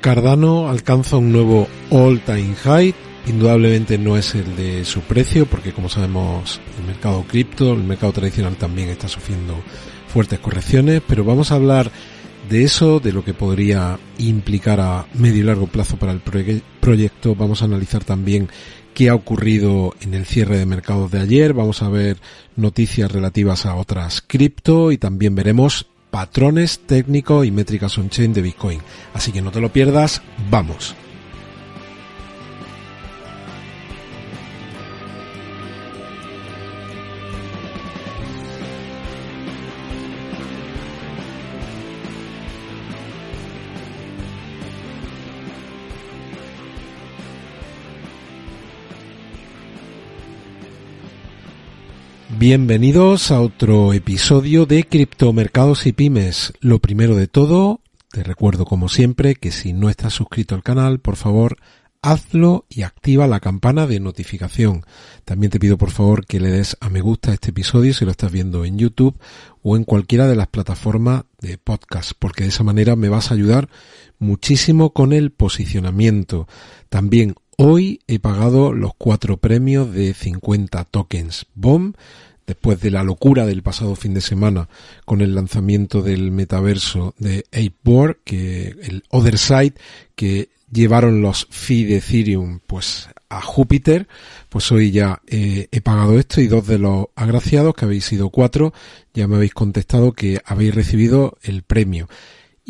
Cardano alcanza un nuevo all-time high. Indudablemente no es el de su precio, porque como sabemos, el mercado cripto, el mercado tradicional también está sufriendo fuertes correcciones, pero vamos a hablar de eso, de lo que podría implicar a medio y largo plazo para el proyecto. Vamos a analizar también qué ha ocurrido en el cierre de mercados de ayer. Vamos a ver noticias relativas a otras cripto y también veremos patrones técnicos y métricas on-chain de Bitcoin. Así que no te lo pierdas, vamos. Bienvenidos a otro episodio de Criptomercados y Pymes. Lo primero de todo, te recuerdo como siempre que si no estás suscrito al canal, por favor, hazlo y activa la campana de notificación. También te pido por favor que le des a me gusta este episodio si lo estás viendo en YouTube o en cualquiera de las plataformas de podcast, porque de esa manera me vas a ayudar muchísimo con el posicionamiento. También hoy he pagado los cuatro premios de 50 tokens BOM después de la locura del pasado fin de semana con el lanzamiento del metaverso de Apeboard, que el Other Side, que llevaron los fee de Ethereum pues a Júpiter, pues hoy ya eh, he pagado esto y dos de los agraciados, que habéis sido cuatro, ya me habéis contestado que habéis recibido el premio.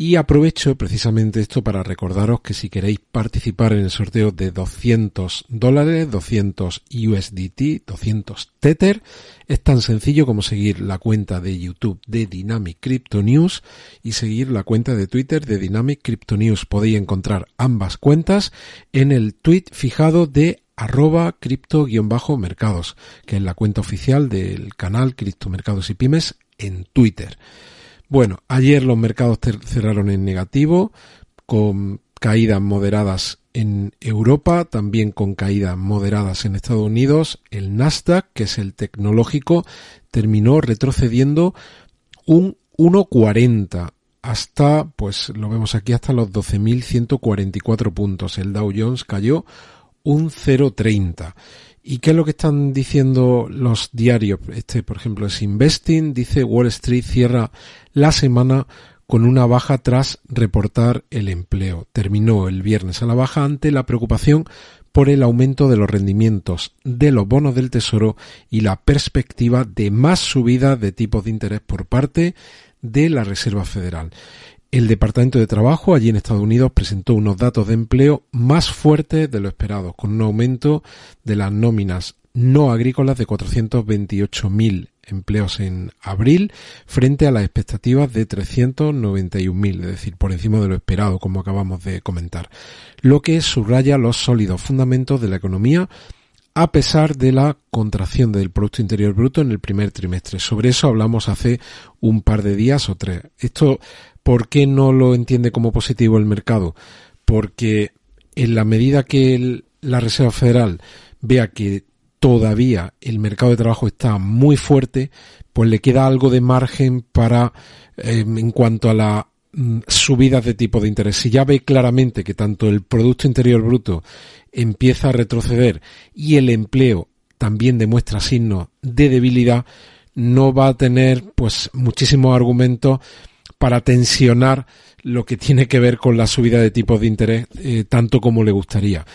Y aprovecho precisamente esto para recordaros que si queréis participar en el sorteo de 200 dólares, 200 USDT, 200 Tether, es tan sencillo como seguir la cuenta de YouTube de Dynamic Crypto News y seguir la cuenta de Twitter de Dynamic Crypto News. Podéis encontrar ambas cuentas en el tweet fijado de arroba cripto-mercados, que es la cuenta oficial del canal Criptomercados y Pymes en Twitter. Bueno, ayer los mercados cerraron en negativo, con caídas moderadas en Europa, también con caídas moderadas en Estados Unidos. El Nasdaq, que es el tecnológico, terminó retrocediendo un 1,40 hasta, pues lo vemos aquí, hasta los 12.144 puntos. El Dow Jones cayó un 0,30. ¿Y qué es lo que están diciendo los diarios? Este, por ejemplo, es Investing, dice Wall Street cierra la semana con una baja tras reportar el empleo. Terminó el viernes a la baja ante la preocupación por el aumento de los rendimientos de los bonos del Tesoro y la perspectiva de más subida de tipos de interés por parte de la Reserva Federal. El Departamento de Trabajo allí en Estados Unidos presentó unos datos de empleo más fuertes de lo esperado, con un aumento de las nóminas no agrícolas de 428.000 empleos en abril frente a las expectativas de 391.000, es decir, por encima de lo esperado, como acabamos de comentar, lo que subraya los sólidos fundamentos de la economía a pesar de la contracción del Producto Interior Bruto en el primer trimestre. Sobre eso hablamos hace un par de días o tres. Esto ¿Por qué no lo entiende como positivo el mercado? Porque en la medida que la Reserva Federal vea que todavía el mercado de trabajo está muy fuerte, pues le queda algo de margen para, em, en cuanto a la mm, subidas de tipo de interés. Si ya ve claramente que tanto el Producto Interior Bruto empieza a retroceder y el empleo también demuestra signos de debilidad, no va a tener pues muchísimos argumentos para tensionar lo que tiene que ver con la subida de tipos de interés eh, tanto como le gustaría.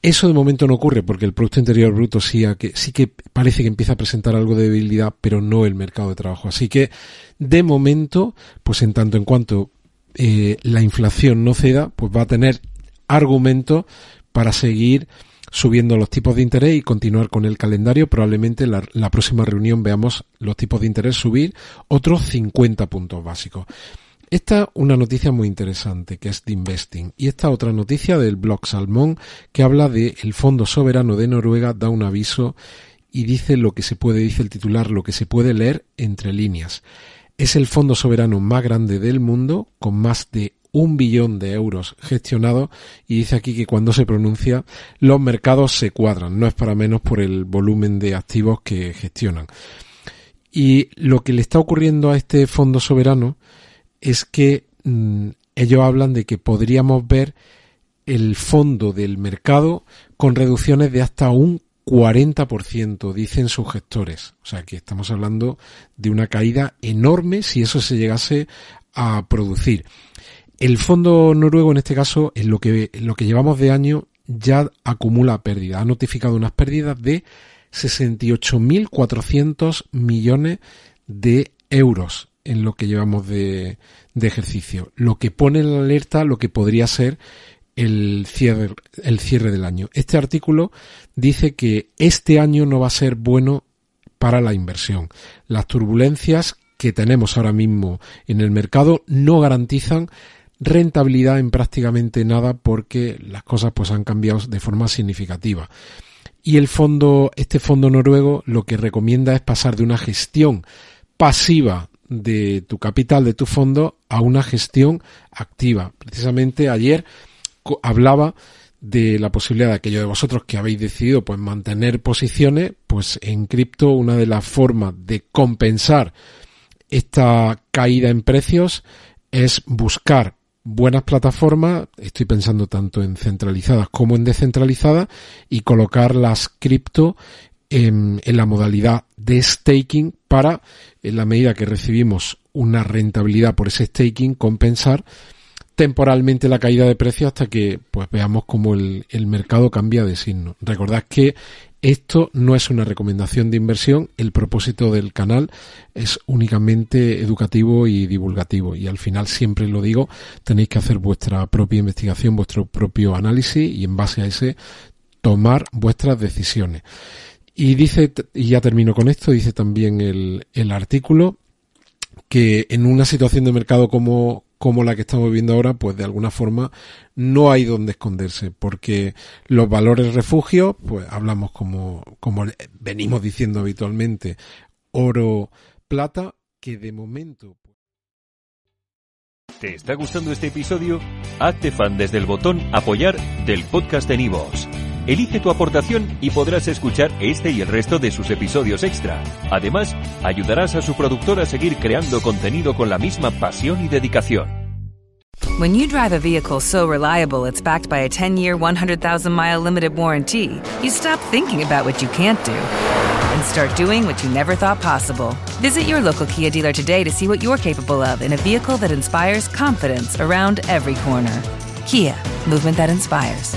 Eso de momento no ocurre porque el Producto Interior Bruto sí, que, sí que parece que empieza a presentar algo de debilidad, pero no el mercado de trabajo. Así que, de momento, pues en tanto en cuanto eh, la inflación no ceda, pues va a tener argumento para seguir subiendo los tipos de interés y continuar con el calendario. Probablemente en la, la próxima reunión veamos los tipos de interés subir otros 50 puntos básicos. Esta es una noticia muy interesante que es de Investing y esta otra noticia del blog Salmón que habla de el Fondo Soberano de Noruega da un aviso y dice lo que se puede, dice el titular, lo que se puede leer entre líneas. Es el fondo soberano más grande del mundo, con más de un billón de euros gestionados y dice aquí que cuando se pronuncia los mercados se cuadran, no es para menos por el volumen de activos que gestionan. Y lo que le está ocurriendo a este fondo soberano es que mm, ellos hablan de que podríamos ver el fondo del mercado con reducciones de hasta un 40%, dicen sus gestores. O sea que estamos hablando de una caída enorme si eso se llegase a producir. El fondo noruego en este caso, en lo que, en lo que llevamos de año, ya acumula pérdidas. Ha notificado unas pérdidas de 68.400 millones de euros en lo que llevamos de, de ejercicio. Lo que pone en alerta lo que podría ser el cierre, el cierre del año. Este artículo dice que este año no va a ser bueno para la inversión. Las turbulencias que tenemos ahora mismo en el mercado no garantizan rentabilidad en prácticamente nada porque las cosas pues han cambiado de forma significativa. Y el fondo, este fondo noruego lo que recomienda es pasar de una gestión pasiva de tu capital, de tu fondo, a una gestión activa. Precisamente ayer hablaba de la posibilidad de aquellos de vosotros que habéis decidido pues mantener posiciones, pues en cripto una de las formas de compensar esta caída en precios es buscar buenas plataformas, estoy pensando tanto en centralizadas como en descentralizadas, y colocar las cripto en, la modalidad de staking para, en la medida que recibimos una rentabilidad por ese staking, compensar temporalmente la caída de precios hasta que pues veamos cómo el mercado cambia de signo. Recordad que esto no es una recomendación de inversión, el propósito del canal es únicamente educativo y divulgativo y al final siempre lo digo, tenéis que hacer vuestra propia investigación, vuestro propio análisis y en base a ese tomar vuestras decisiones. Y dice, y ya termino con esto, dice también el, el artículo, que en una situación de mercado como, como la que estamos viviendo ahora, pues de alguna forma no hay donde esconderse, porque los valores refugio, pues hablamos como, como venimos diciendo habitualmente, oro, plata, que de momento. Pues ¿Te está gustando este episodio? Hazte fan desde el botón apoyar del podcast de Nivos. Elige tu aportación y podrás escuchar este y el resto de sus episodios extra. Además, ayudarás a su productor a seguir creando contenido con la misma pasión y dedicación. When you drive a vehicle so reliable it's backed by a 10-year, 100,000-mile limited warranty, you stop thinking about what you can't do and start doing what you never thought possible. Visit your local Kia dealer today to see what you're capable of in a vehicle that inspires confidence around every corner. Kia, movement that inspires.